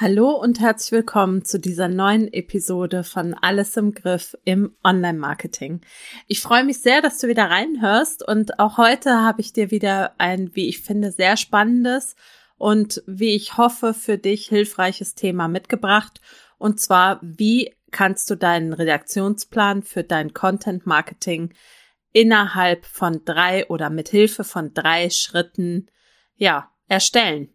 Hallo und herzlich willkommen zu dieser neuen Episode von Alles im Griff im Online-Marketing. Ich freue mich sehr, dass du wieder reinhörst und auch heute habe ich dir wieder ein, wie ich finde, sehr spannendes und wie ich hoffe, für dich hilfreiches Thema mitgebracht. Und zwar, wie kannst du deinen Redaktionsplan für dein Content-Marketing innerhalb von drei oder mit Hilfe von drei Schritten, ja, erstellen.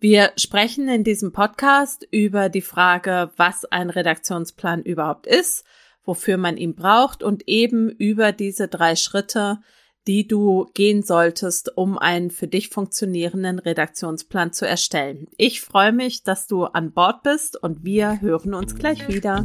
Wir sprechen in diesem Podcast über die Frage, was ein Redaktionsplan überhaupt ist, wofür man ihn braucht und eben über diese drei Schritte, die du gehen solltest, um einen für dich funktionierenden Redaktionsplan zu erstellen. Ich freue mich, dass du an Bord bist und wir hören uns gleich wieder.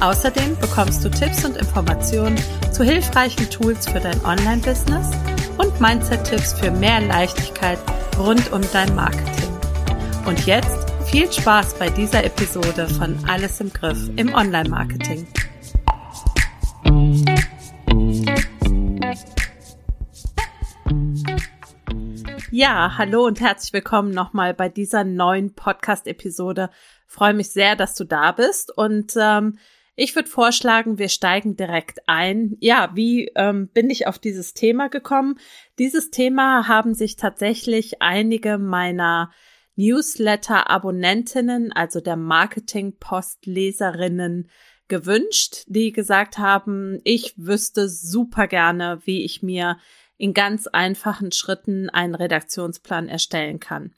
Außerdem bekommst du Tipps und Informationen zu hilfreichen Tools für dein Online-Business und Mindset-Tipps für mehr Leichtigkeit rund um dein Marketing. Und jetzt viel Spaß bei dieser Episode von Alles im Griff im Online-Marketing. Ja, hallo und herzlich willkommen nochmal bei dieser neuen Podcast-Episode. Freue mich sehr, dass du da bist und ähm, ich würde vorschlagen, wir steigen direkt ein. Ja, wie ähm, bin ich auf dieses Thema gekommen? Dieses Thema haben sich tatsächlich einige meiner Newsletter-Abonnentinnen, also der Marketing-Post-Leserinnen, gewünscht, die gesagt haben, ich wüsste super gerne, wie ich mir in ganz einfachen Schritten einen Redaktionsplan erstellen kann.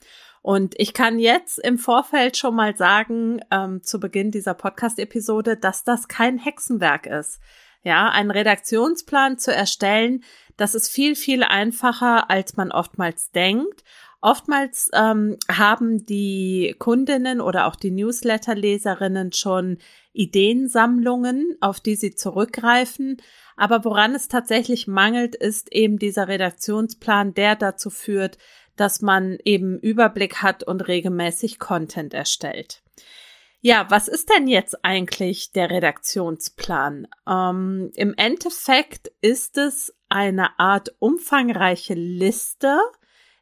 Und ich kann jetzt im Vorfeld schon mal sagen, ähm, zu Beginn dieser Podcast-Episode, dass das kein Hexenwerk ist. Ja, einen Redaktionsplan zu erstellen, das ist viel, viel einfacher, als man oftmals denkt. Oftmals ähm, haben die Kundinnen oder auch die Newsletter-Leserinnen schon Ideensammlungen, auf die sie zurückgreifen. Aber woran es tatsächlich mangelt, ist eben dieser Redaktionsplan, der dazu führt, dass man eben Überblick hat und regelmäßig Content erstellt. Ja, was ist denn jetzt eigentlich der Redaktionsplan? Ähm, Im Endeffekt ist es eine Art umfangreiche Liste,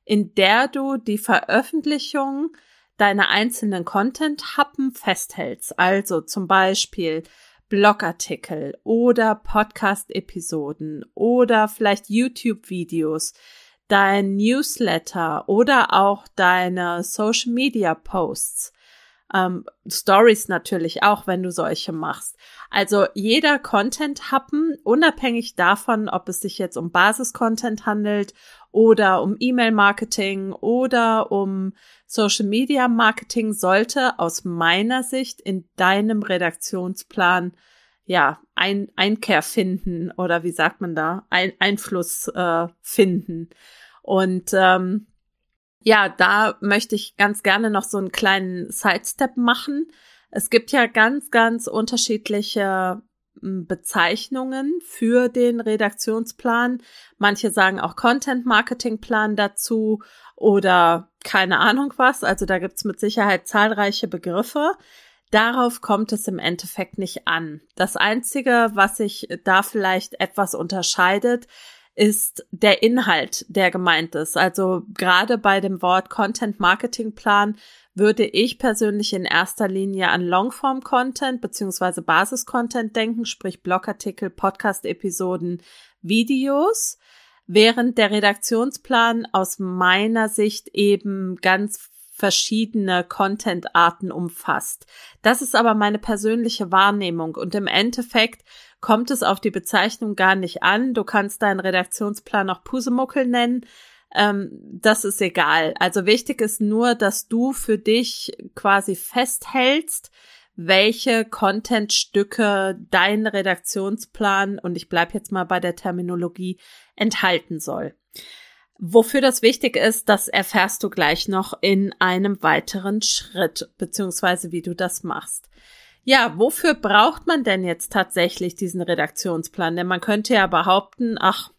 in der du die Veröffentlichung deiner einzelnen Content-Happen festhältst. Also zum Beispiel Blogartikel oder Podcast-Episoden oder vielleicht YouTube-Videos, dein Newsletter oder auch deine Social Media Posts. Ähm, Stories natürlich auch, wenn du solche machst. Also jeder Content-Happen, unabhängig davon, ob es sich jetzt um Basis-Content handelt oder um E-Mail-Marketing oder um Social-Media-Marketing, sollte aus meiner Sicht in deinem Redaktionsplan ja, ein, Einkehr finden oder wie sagt man da, ein, Einfluss äh, finden. Und ähm, ja, da möchte ich ganz gerne noch so einen kleinen Sidestep machen. Es gibt ja ganz, ganz unterschiedliche hm, Bezeichnungen für den Redaktionsplan. Manche sagen auch Content Marketing Plan dazu oder keine Ahnung was. Also da gibt's mit Sicherheit zahlreiche Begriffe. Darauf kommt es im Endeffekt nicht an. Das Einzige, was sich da vielleicht etwas unterscheidet, ist der Inhalt, der gemeint ist. Also gerade bei dem Wort Content Marketing Plan würde ich persönlich in erster Linie an Longform Content beziehungsweise Basis Content denken, sprich Blogartikel, Podcast Episoden, Videos, während der Redaktionsplan aus meiner Sicht eben ganz verschiedene Content-Arten umfasst. Das ist aber meine persönliche Wahrnehmung und im Endeffekt kommt es auf die Bezeichnung gar nicht an. Du kannst deinen Redaktionsplan auch Pusemuckel nennen. Ähm, das ist egal. Also wichtig ist nur, dass du für dich quasi festhältst, welche Contentstücke dein Redaktionsplan, und ich bleib jetzt mal bei der Terminologie, enthalten soll. Wofür das wichtig ist, das erfährst du gleich noch in einem weiteren Schritt, beziehungsweise wie du das machst. Ja, wofür braucht man denn jetzt tatsächlich diesen Redaktionsplan? Denn man könnte ja behaupten, ach,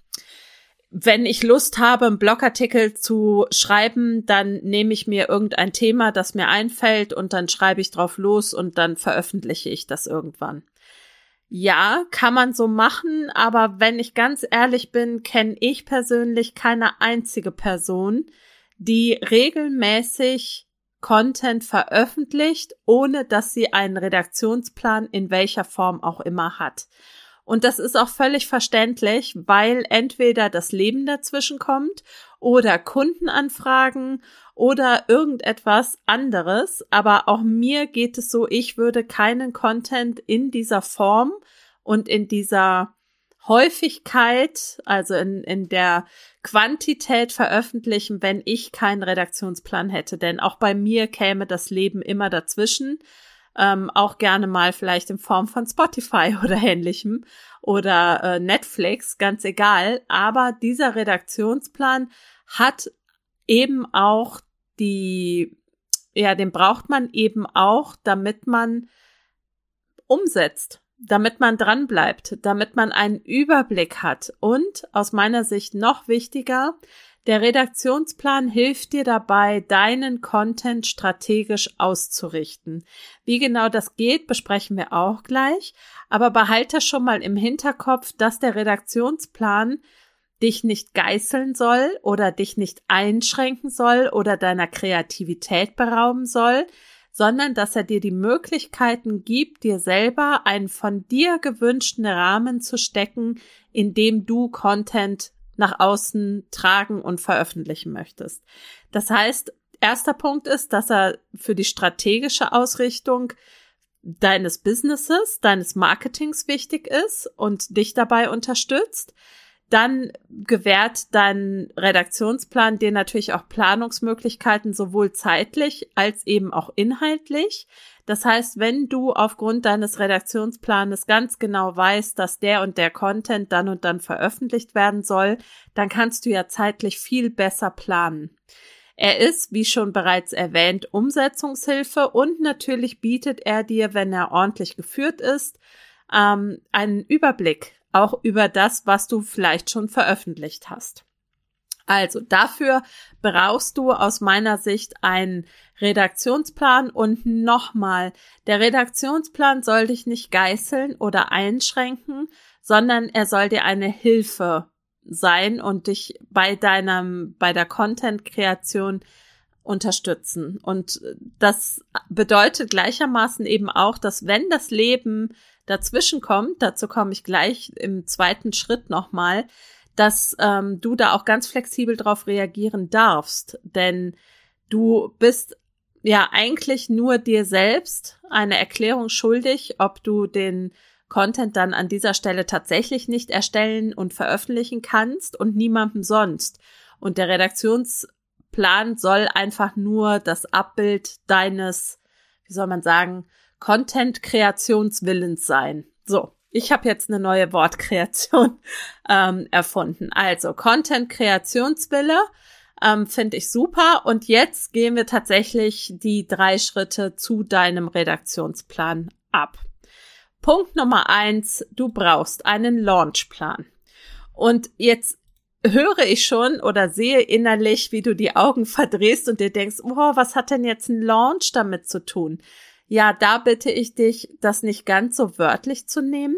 wenn ich Lust habe, einen Blogartikel zu schreiben, dann nehme ich mir irgendein Thema, das mir einfällt und dann schreibe ich drauf los und dann veröffentliche ich das irgendwann. Ja, kann man so machen, aber wenn ich ganz ehrlich bin, kenne ich persönlich keine einzige Person, die regelmäßig Content veröffentlicht, ohne dass sie einen Redaktionsplan in welcher Form auch immer hat. Und das ist auch völlig verständlich, weil entweder das Leben dazwischen kommt oder Kundenanfragen oder irgendetwas anderes. Aber auch mir geht es so, ich würde keinen Content in dieser Form und in dieser Häufigkeit, also in, in der Quantität veröffentlichen, wenn ich keinen Redaktionsplan hätte. Denn auch bei mir käme das Leben immer dazwischen ähm, auch gerne mal vielleicht in Form von Spotify oder ähnlichem oder äh, Netflix, ganz egal. Aber dieser Redaktionsplan hat eben auch die, ja, den braucht man eben auch, damit man umsetzt, damit man dran bleibt, damit man einen Überblick hat und aus meiner Sicht noch wichtiger, der Redaktionsplan hilft dir dabei, deinen Content strategisch auszurichten. Wie genau das geht, besprechen wir auch gleich. Aber behalte schon mal im Hinterkopf, dass der Redaktionsplan dich nicht geißeln soll oder dich nicht einschränken soll oder deiner Kreativität berauben soll, sondern dass er dir die Möglichkeiten gibt, dir selber einen von dir gewünschten Rahmen zu stecken, in dem du Content nach außen tragen und veröffentlichen möchtest. Das heißt, erster Punkt ist, dass er für die strategische Ausrichtung deines Businesses, deines Marketings wichtig ist und dich dabei unterstützt. Dann gewährt dein Redaktionsplan dir natürlich auch Planungsmöglichkeiten sowohl zeitlich als eben auch inhaltlich. Das heißt, wenn du aufgrund deines Redaktionsplanes ganz genau weißt, dass der und der Content dann und dann veröffentlicht werden soll, dann kannst du ja zeitlich viel besser planen. Er ist, wie schon bereits erwähnt, Umsetzungshilfe und natürlich bietet er dir, wenn er ordentlich geführt ist, ähm, einen Überblick auch über das, was du vielleicht schon veröffentlicht hast. Also dafür brauchst du aus meiner Sicht einen Redaktionsplan und nochmal, der Redaktionsplan soll dich nicht geißeln oder einschränken, sondern er soll dir eine Hilfe sein und dich bei deinem, bei der Content-Kreation unterstützen. Und das bedeutet gleichermaßen eben auch, dass wenn das Leben dazwischen kommt, dazu komme ich gleich im zweiten Schritt nochmal, dass ähm, du da auch ganz flexibel drauf reagieren darfst, denn du bist ja eigentlich nur dir selbst eine Erklärung schuldig, ob du den Content dann an dieser Stelle tatsächlich nicht erstellen und veröffentlichen kannst und niemandem sonst. Und der Redaktionsplan soll einfach nur das Abbild deines, wie soll man sagen, Content-Kreationswillens sein. So, ich habe jetzt eine neue Wortkreation ähm, erfunden. Also Content-Kreationswille ähm, finde ich super. Und jetzt gehen wir tatsächlich die drei Schritte zu deinem Redaktionsplan ab. Punkt Nummer eins, du brauchst einen Launchplan. Und jetzt höre ich schon oder sehe innerlich, wie du die Augen verdrehst und dir denkst, oh, was hat denn jetzt ein Launch damit zu tun? Ja, da bitte ich dich, das nicht ganz so wörtlich zu nehmen.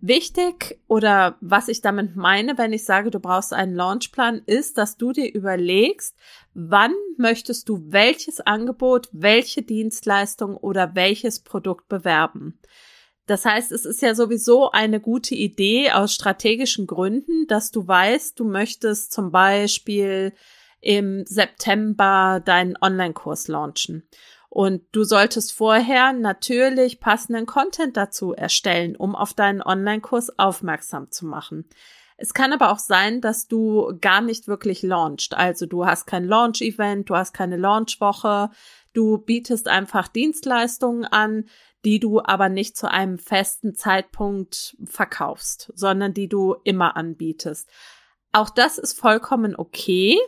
Wichtig oder was ich damit meine, wenn ich sage, du brauchst einen Launchplan, ist, dass du dir überlegst, wann möchtest du welches Angebot, welche Dienstleistung oder welches Produkt bewerben. Das heißt, es ist ja sowieso eine gute Idee aus strategischen Gründen, dass du weißt, du möchtest zum Beispiel im September deinen Online-Kurs launchen. Und du solltest vorher natürlich passenden Content dazu erstellen, um auf deinen Online-Kurs aufmerksam zu machen. Es kann aber auch sein, dass du gar nicht wirklich launchst. Also du hast kein Launch-Event, du hast keine Launch-Woche, du bietest einfach Dienstleistungen an, die du aber nicht zu einem festen Zeitpunkt verkaufst, sondern die du immer anbietest. Auch das ist vollkommen okay,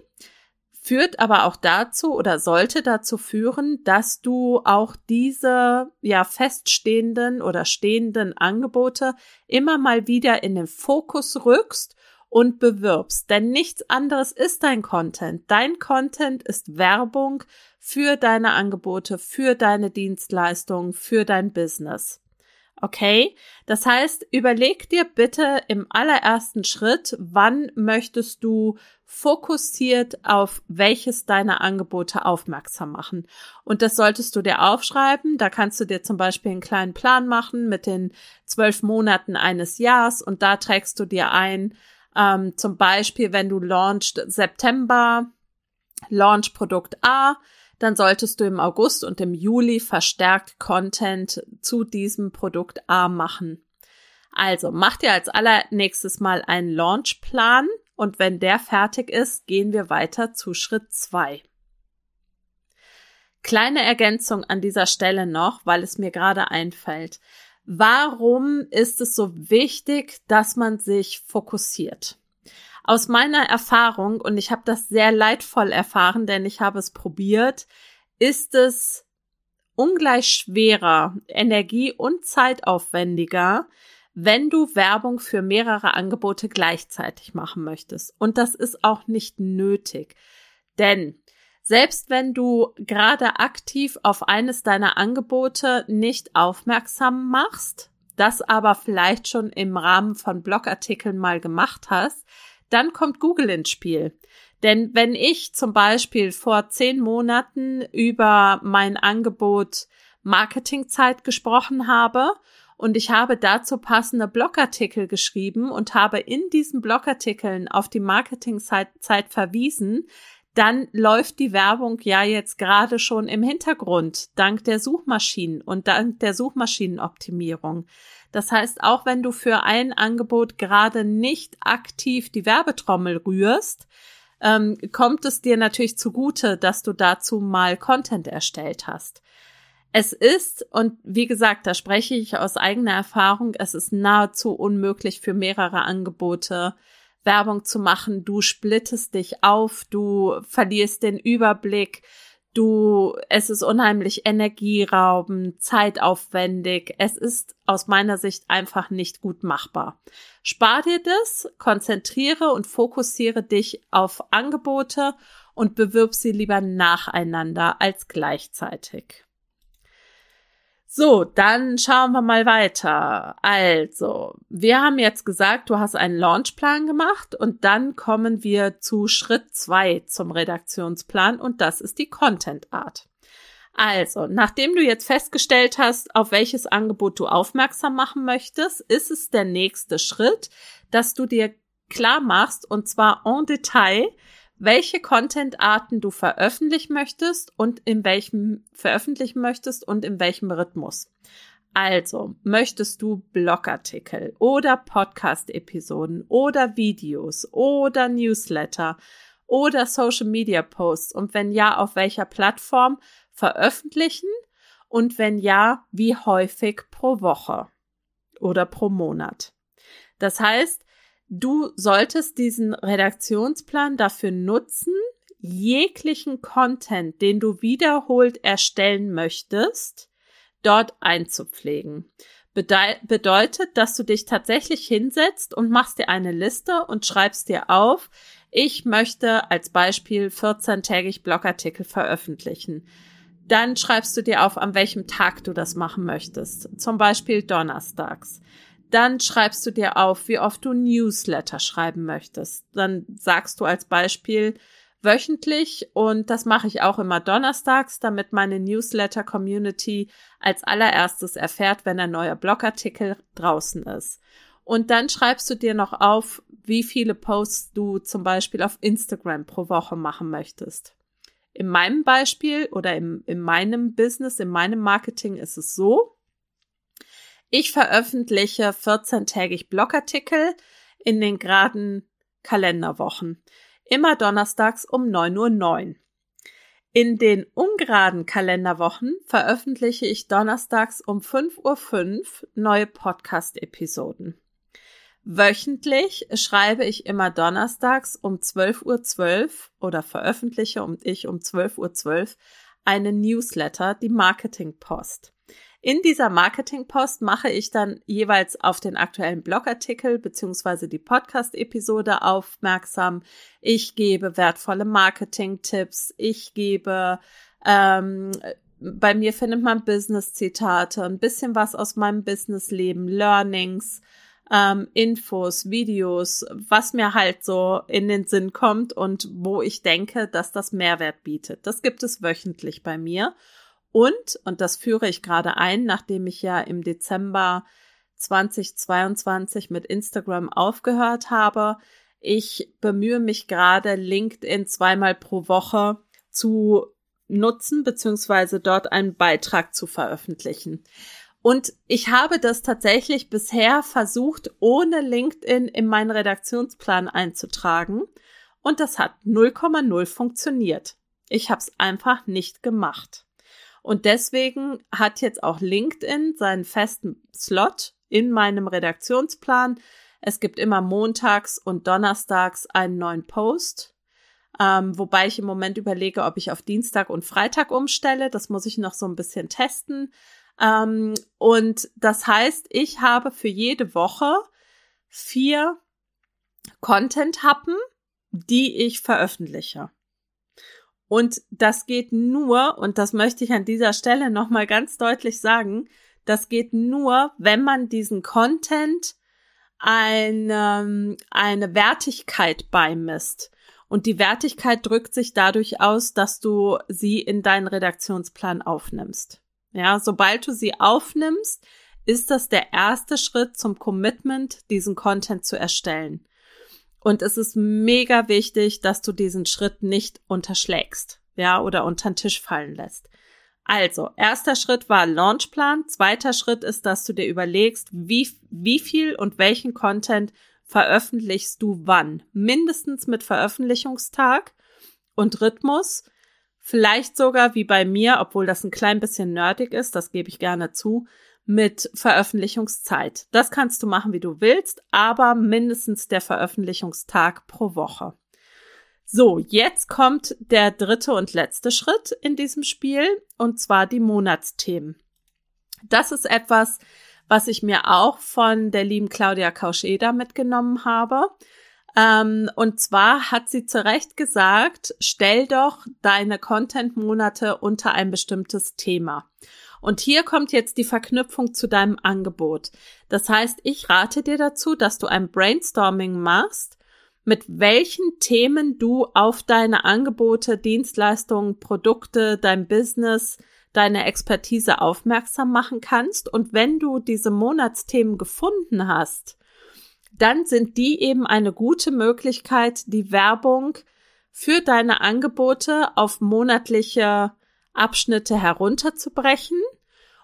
führt aber auch dazu oder sollte dazu führen, dass du auch diese ja feststehenden oder stehenden Angebote immer mal wieder in den Fokus rückst und bewirbst. Denn nichts anderes ist dein Content. Dein Content ist Werbung für deine Angebote, für deine Dienstleistungen, für dein Business. Okay? Das heißt, überleg dir bitte im allerersten Schritt, wann möchtest du fokussiert auf welches deiner Angebote aufmerksam machen. Und das solltest du dir aufschreiben. Da kannst du dir zum Beispiel einen kleinen Plan machen mit den zwölf Monaten eines Jahres und da trägst du dir ein, ähm, zum Beispiel, wenn du launchst September, Launch Produkt A, dann solltest du im August und im Juli verstärkt Content zu diesem Produkt A machen. Also mach dir als allernächstes mal einen Launchplan und wenn der fertig ist, gehen wir weiter zu Schritt zwei. Kleine Ergänzung an dieser Stelle noch, weil es mir gerade einfällt. Warum ist es so wichtig, dass man sich fokussiert? Aus meiner Erfahrung, und ich habe das sehr leidvoll erfahren, denn ich habe es probiert, ist es ungleich schwerer, energie- und zeitaufwendiger, wenn du Werbung für mehrere Angebote gleichzeitig machen möchtest. Und das ist auch nicht nötig. Denn selbst wenn du gerade aktiv auf eines deiner Angebote nicht aufmerksam machst, das aber vielleicht schon im Rahmen von Blogartikeln mal gemacht hast, dann kommt Google ins Spiel. Denn wenn ich zum Beispiel vor zehn Monaten über mein Angebot Marketingzeit gesprochen habe und ich habe dazu passende Blogartikel geschrieben und habe in diesen Blogartikeln auf die Marketingzeit verwiesen, dann läuft die Werbung ja jetzt gerade schon im Hintergrund, dank der Suchmaschinen und dank der Suchmaschinenoptimierung. Das heißt, auch wenn du für ein Angebot gerade nicht aktiv die Werbetrommel rührst, ähm, kommt es dir natürlich zugute, dass du dazu mal Content erstellt hast. Es ist, und wie gesagt, da spreche ich aus eigener Erfahrung, es ist nahezu unmöglich für mehrere Angebote Werbung zu machen. Du splittest dich auf, du verlierst den Überblick, du, es ist unheimlich energieraubend, zeitaufwendig. Es ist aus meiner Sicht einfach nicht gut machbar. Spar dir das, konzentriere und fokussiere dich auf Angebote und bewirb sie lieber nacheinander als gleichzeitig. So, dann schauen wir mal weiter. Also, wir haben jetzt gesagt, du hast einen Launchplan gemacht und dann kommen wir zu Schritt zwei zum Redaktionsplan und das ist die Content Art. Also, nachdem du jetzt festgestellt hast, auf welches Angebot du aufmerksam machen möchtest, ist es der nächste Schritt, dass du dir klar machst und zwar en Detail, welche Content-Arten du veröffentlichen möchtest und in welchem veröffentlichen möchtest und in welchem Rhythmus. Also, möchtest du Blogartikel oder Podcast-Episoden oder Videos oder Newsletter oder Social-Media-Posts und wenn ja, auf welcher Plattform veröffentlichen und wenn ja, wie häufig pro Woche oder pro Monat. Das heißt, Du solltest diesen Redaktionsplan dafür nutzen, jeglichen Content, den du wiederholt erstellen möchtest, dort einzupflegen. Bede bedeutet, dass du dich tatsächlich hinsetzt und machst dir eine Liste und schreibst dir auf, ich möchte als Beispiel 14-tägig Blogartikel veröffentlichen. Dann schreibst du dir auf, an welchem Tag du das machen möchtest. Zum Beispiel donnerstags. Dann schreibst du dir auf, wie oft du Newsletter schreiben möchtest. Dann sagst du als Beispiel wöchentlich und das mache ich auch immer donnerstags, damit meine Newsletter-Community als allererstes erfährt, wenn ein neuer Blogartikel draußen ist. Und dann schreibst du dir noch auf, wie viele Posts du zum Beispiel auf Instagram pro Woche machen möchtest. In meinem Beispiel oder im, in meinem Business, in meinem Marketing ist es so, ich veröffentliche 14-tägig Blogartikel in den geraden Kalenderwochen. Immer donnerstags um 9.09 Uhr. In den ungeraden Kalenderwochen veröffentliche ich donnerstags um 5.05 Uhr neue Podcast-Episoden. Wöchentlich schreibe ich immer donnerstags um 12.12 Uhr .12 oder veröffentliche um ich um 12.12 Uhr .12 eine Newsletter, die Marketing Post. In dieser Marketing Post mache ich dann jeweils auf den aktuellen Blogartikel beziehungsweise die Podcast-Episode aufmerksam. Ich gebe wertvolle Marketing-Tipps. Ich gebe ähm, bei mir findet man Business-Zitate, ein bisschen was aus meinem Business-Leben, Learnings, ähm, Infos, Videos, was mir halt so in den Sinn kommt und wo ich denke, dass das Mehrwert bietet. Das gibt es wöchentlich bei mir. Und, und das führe ich gerade ein, nachdem ich ja im Dezember 2022 mit Instagram aufgehört habe. Ich bemühe mich gerade, LinkedIn zweimal pro Woche zu nutzen, beziehungsweise dort einen Beitrag zu veröffentlichen. Und ich habe das tatsächlich bisher versucht, ohne LinkedIn in meinen Redaktionsplan einzutragen. Und das hat 0,0 funktioniert. Ich habe es einfach nicht gemacht. Und deswegen hat jetzt auch LinkedIn seinen festen Slot in meinem Redaktionsplan. Es gibt immer montags und donnerstags einen neuen Post. Ähm, wobei ich im Moment überlege, ob ich auf Dienstag und Freitag umstelle. Das muss ich noch so ein bisschen testen. Ähm, und das heißt, ich habe für jede Woche vier Content-Happen, die ich veröffentliche. Und das geht nur, und das möchte ich an dieser Stelle nochmal ganz deutlich sagen, das geht nur, wenn man diesen Content eine, eine Wertigkeit beimisst. Und die Wertigkeit drückt sich dadurch aus, dass du sie in deinen Redaktionsplan aufnimmst. Ja, sobald du sie aufnimmst, ist das der erste Schritt zum Commitment, diesen Content zu erstellen. Und es ist mega wichtig, dass du diesen Schritt nicht unterschlägst, ja, oder unter den Tisch fallen lässt. Also, erster Schritt war Launchplan. Zweiter Schritt ist, dass du dir überlegst, wie, wie viel und welchen Content veröffentlichst du wann. Mindestens mit Veröffentlichungstag und Rhythmus. Vielleicht sogar wie bei mir, obwohl das ein klein bisschen nerdig ist, das gebe ich gerne zu, mit Veröffentlichungszeit. Das kannst du machen, wie du willst, aber mindestens der Veröffentlichungstag pro Woche. So, jetzt kommt der dritte und letzte Schritt in diesem Spiel, und zwar die Monatsthemen. Das ist etwas, was ich mir auch von der lieben Claudia Kauscheder mitgenommen habe. Ähm, und zwar hat sie zu Recht gesagt, stell doch deine Content-Monate unter ein bestimmtes Thema. Und hier kommt jetzt die Verknüpfung zu deinem Angebot. Das heißt, ich rate dir dazu, dass du ein Brainstorming machst, mit welchen Themen du auf deine Angebote, Dienstleistungen, Produkte, dein Business, deine Expertise aufmerksam machen kannst. Und wenn du diese Monatsthemen gefunden hast, dann sind die eben eine gute Möglichkeit, die Werbung für deine Angebote auf monatliche Abschnitte herunterzubrechen.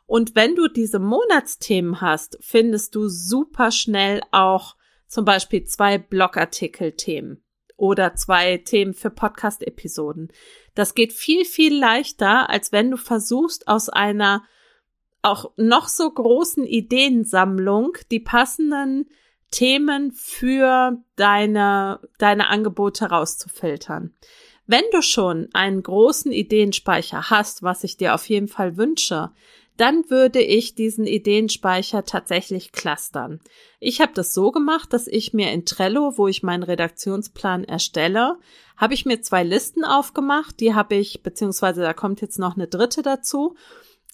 Und wenn du diese Monatsthemen hast, findest du super schnell auch zum Beispiel zwei Blogartikel-Themen oder zwei Themen für Podcast-Episoden. Das geht viel, viel leichter, als wenn du versuchst, aus einer auch noch so großen Ideensammlung die passenden Themen für deine, deine Angebote rauszufiltern. Wenn du schon einen großen Ideenspeicher hast, was ich dir auf jeden Fall wünsche, dann würde ich diesen Ideenspeicher tatsächlich clustern. Ich habe das so gemacht, dass ich mir in Trello, wo ich meinen Redaktionsplan erstelle, habe ich mir zwei Listen aufgemacht. Die habe ich, beziehungsweise da kommt jetzt noch eine dritte dazu.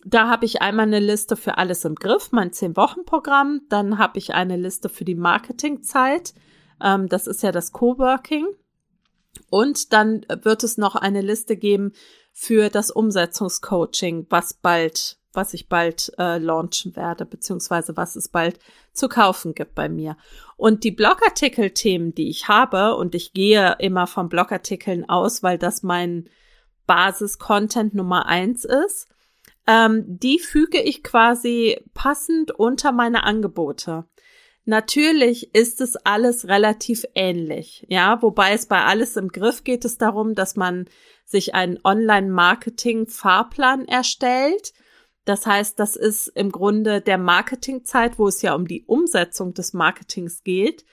Da habe ich einmal eine Liste für alles im Griff, mein Zehn-Wochen-Programm. Dann habe ich eine Liste für die Marketingzeit. Ähm, das ist ja das Coworking. Und dann wird es noch eine Liste geben für das Umsetzungscoaching, was bald, was ich bald äh, launchen werde, beziehungsweise was es bald zu kaufen gibt bei mir. Und die Blogartikel-Themen, die ich habe, und ich gehe immer von Blogartikeln aus, weil das mein Basis-Content Nummer eins ist, ähm, die füge ich quasi passend unter meine Angebote. Natürlich ist es alles relativ ähnlich, ja, wobei es bei alles im Griff geht es darum, dass man sich einen Online-Marketing-Fahrplan erstellt. Das heißt, das ist im Grunde der Marketingzeit, wo es ja um die Umsetzung des Marketings geht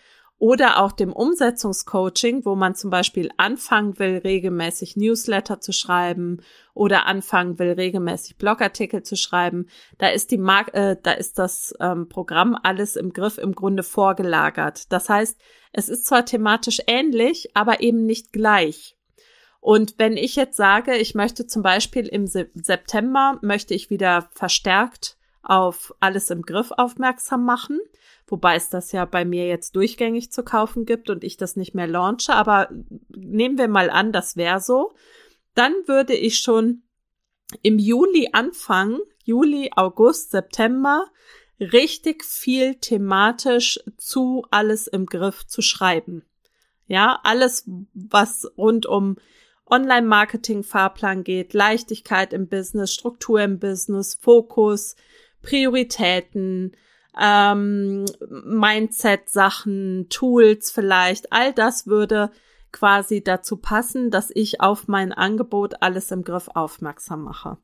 oder auch dem Umsetzungscoaching, wo man zum Beispiel anfangen will, regelmäßig Newsletter zu schreiben oder anfangen will, regelmäßig Blogartikel zu schreiben. Da ist die Mar äh, da ist das ähm, Programm alles im Griff im Grunde vorgelagert. Das heißt, es ist zwar thematisch ähnlich, aber eben nicht gleich. Und wenn ich jetzt sage, ich möchte zum Beispiel im September möchte ich wieder verstärkt auf alles im Griff aufmerksam machen, wobei es das ja bei mir jetzt durchgängig zu kaufen gibt und ich das nicht mehr launche, aber nehmen wir mal an, das wäre so, dann würde ich schon im Juli anfangen, Juli, August, September, richtig viel thematisch zu alles im Griff zu schreiben. Ja, alles, was rund um Online-Marketing-Fahrplan geht, Leichtigkeit im Business, Struktur im Business, Fokus, Prioritäten, ähm, Mindset-Sachen, Tools vielleicht, all das würde quasi dazu passen, dass ich auf mein Angebot alles im Griff aufmerksam mache.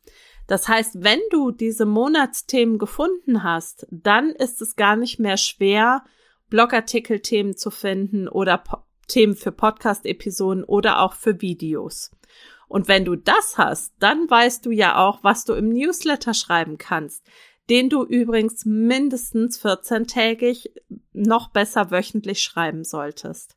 Das heißt, wenn du diese Monatsthemen gefunden hast, dann ist es gar nicht mehr schwer, Blogartikel-Themen zu finden oder po Themen für Podcast-Episoden oder auch für Videos. Und wenn du das hast, dann weißt du ja auch, was du im Newsletter schreiben kannst den du übrigens mindestens 14-tägig, noch besser wöchentlich schreiben solltest.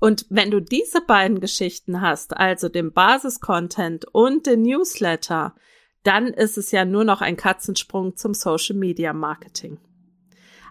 Und wenn du diese beiden Geschichten hast, also den Basis-Content und den Newsletter, dann ist es ja nur noch ein Katzensprung zum Social Media Marketing.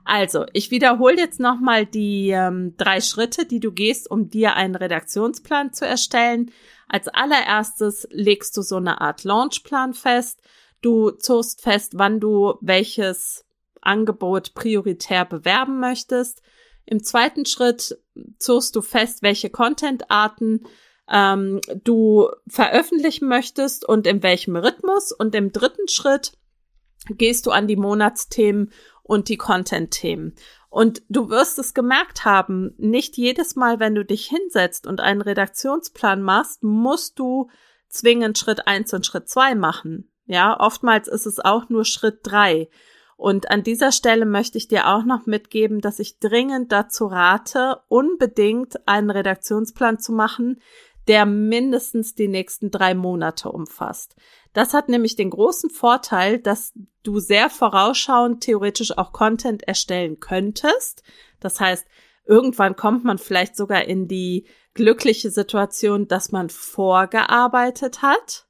Also, ich wiederhole jetzt nochmal die ähm, drei Schritte, die du gehst, um dir einen Redaktionsplan zu erstellen. Als allererstes legst du so eine Art Launchplan fest. Du zogst fest, wann du welches Angebot prioritär bewerben möchtest. Im zweiten Schritt zogst du fest, welche Content-Arten ähm, du veröffentlichen möchtest und in welchem Rhythmus. Und im dritten Schritt gehst du an die Monatsthemen und die Content-Themen. Und du wirst es gemerkt haben, nicht jedes Mal, wenn du dich hinsetzt und einen Redaktionsplan machst, musst du zwingend Schritt eins und Schritt zwei machen. Ja, oftmals ist es auch nur Schritt drei. Und an dieser Stelle möchte ich dir auch noch mitgeben, dass ich dringend dazu rate, unbedingt einen Redaktionsplan zu machen, der mindestens die nächsten drei Monate umfasst. Das hat nämlich den großen Vorteil, dass du sehr vorausschauend theoretisch auch Content erstellen könntest. Das heißt, irgendwann kommt man vielleicht sogar in die glückliche Situation, dass man vorgearbeitet hat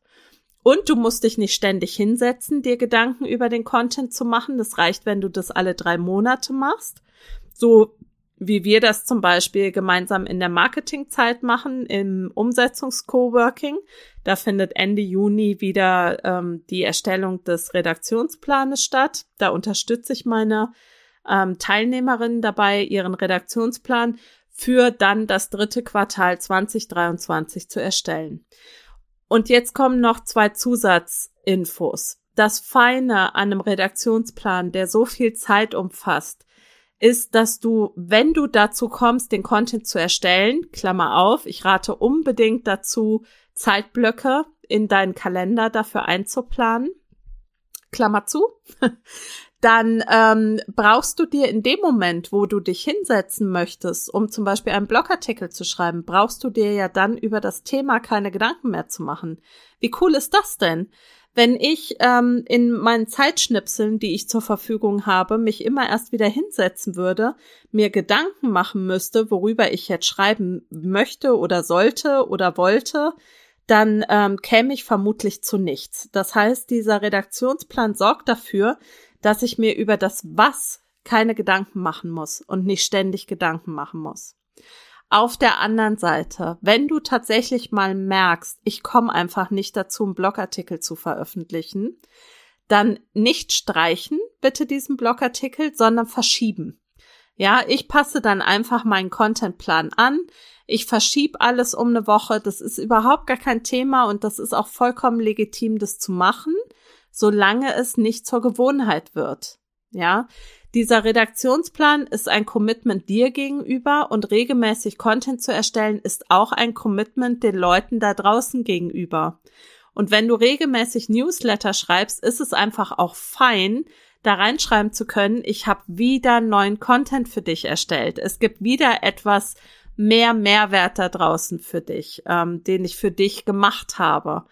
und du musst dich nicht ständig hinsetzen, dir Gedanken über den Content zu machen. Das reicht, wenn du das alle drei Monate machst. So wie wir das zum Beispiel gemeinsam in der Marketingzeit machen, im Umsetzungs-Coworking. Da findet Ende Juni wieder ähm, die Erstellung des Redaktionsplanes statt. Da unterstütze ich meine ähm, Teilnehmerinnen dabei, ihren Redaktionsplan für dann das dritte Quartal 2023 zu erstellen. Und jetzt kommen noch zwei Zusatzinfos. Das Feine an einem Redaktionsplan, der so viel Zeit umfasst, ist, dass du, wenn du dazu kommst, den Content zu erstellen, Klammer auf, ich rate unbedingt dazu, Zeitblöcke in deinen Kalender dafür einzuplanen, Klammer zu, dann ähm, brauchst du dir in dem Moment, wo du dich hinsetzen möchtest, um zum Beispiel einen Blogartikel zu schreiben, brauchst du dir ja dann über das Thema keine Gedanken mehr zu machen. Wie cool ist das denn? Wenn ich ähm, in meinen Zeitschnipseln, die ich zur Verfügung habe, mich immer erst wieder hinsetzen würde, mir Gedanken machen müsste, worüber ich jetzt schreiben möchte oder sollte oder wollte, dann ähm, käme ich vermutlich zu nichts. Das heißt, dieser Redaktionsplan sorgt dafür, dass ich mir über das Was keine Gedanken machen muss und nicht ständig Gedanken machen muss. Auf der anderen Seite, wenn du tatsächlich mal merkst, ich komme einfach nicht dazu, einen Blogartikel zu veröffentlichen, dann nicht streichen, bitte diesen Blogartikel, sondern verschieben. Ja, ich passe dann einfach meinen Contentplan an. Ich verschiebe alles um eine Woche. Das ist überhaupt gar kein Thema und das ist auch vollkommen legitim, das zu machen solange es nicht zur Gewohnheit wird. Ja, dieser Redaktionsplan ist ein Commitment dir gegenüber und regelmäßig Content zu erstellen ist auch ein Commitment den Leuten da draußen gegenüber. Und wenn du regelmäßig Newsletter schreibst, ist es einfach auch fein, da reinschreiben zu können, ich habe wieder neuen Content für dich erstellt. Es gibt wieder etwas mehr Mehrwert da draußen für dich, ähm, den ich für dich gemacht habe.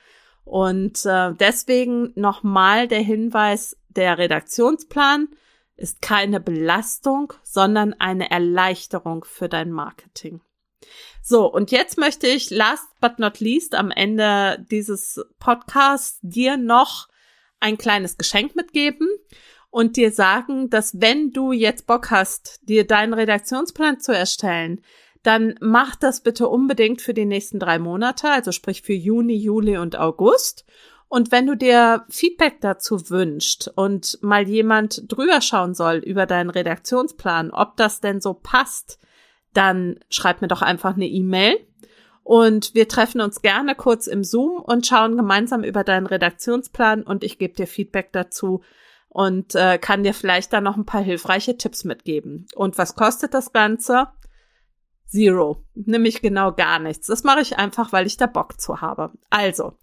Und äh, deswegen nochmal der Hinweis, der Redaktionsplan ist keine Belastung, sondern eine Erleichterung für dein Marketing. So, und jetzt möchte ich last but not least am Ende dieses Podcasts dir noch ein kleines Geschenk mitgeben und dir sagen, dass wenn du jetzt Bock hast, dir deinen Redaktionsplan zu erstellen, dann mach das bitte unbedingt für die nächsten drei Monate, also sprich für Juni, Juli und August. Und wenn du dir Feedback dazu wünscht und mal jemand drüber schauen soll über deinen Redaktionsplan, ob das denn so passt, dann schreib mir doch einfach eine E-Mail und wir treffen uns gerne kurz im Zoom und schauen gemeinsam über deinen Redaktionsplan und ich gebe dir Feedback dazu und äh, kann dir vielleicht da noch ein paar hilfreiche Tipps mitgeben. Und was kostet das Ganze? Zero. Nämlich genau gar nichts. Das mache ich einfach, weil ich da Bock zu habe. Also,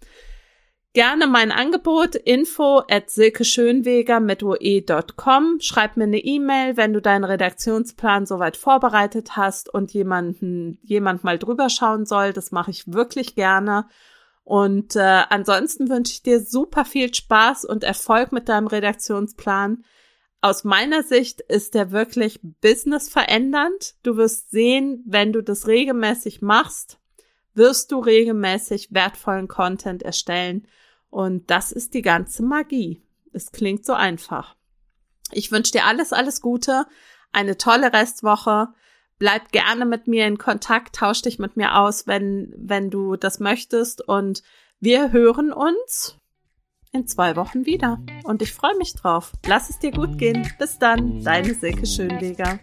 gerne mein Angebot info at silkeschönweger mit oe.com. Schreib mir eine E-Mail, wenn du deinen Redaktionsplan soweit vorbereitet hast und jemanden, jemand mal drüber schauen soll. Das mache ich wirklich gerne. Und äh, ansonsten wünsche ich dir super viel Spaß und Erfolg mit deinem Redaktionsplan aus meiner Sicht ist der wirklich business verändernd. Du wirst sehen, wenn du das regelmäßig machst, wirst du regelmäßig wertvollen Content erstellen. Und das ist die ganze Magie. Es klingt so einfach. Ich wünsche dir alles, alles Gute, eine tolle Restwoche. Bleib gerne mit mir in Kontakt, tausch dich mit mir aus, wenn, wenn du das möchtest. Und wir hören uns in zwei Wochen wieder. Und ich freue mich drauf. Lass es dir gut gehen. Bis dann, deine Silke Schönweger.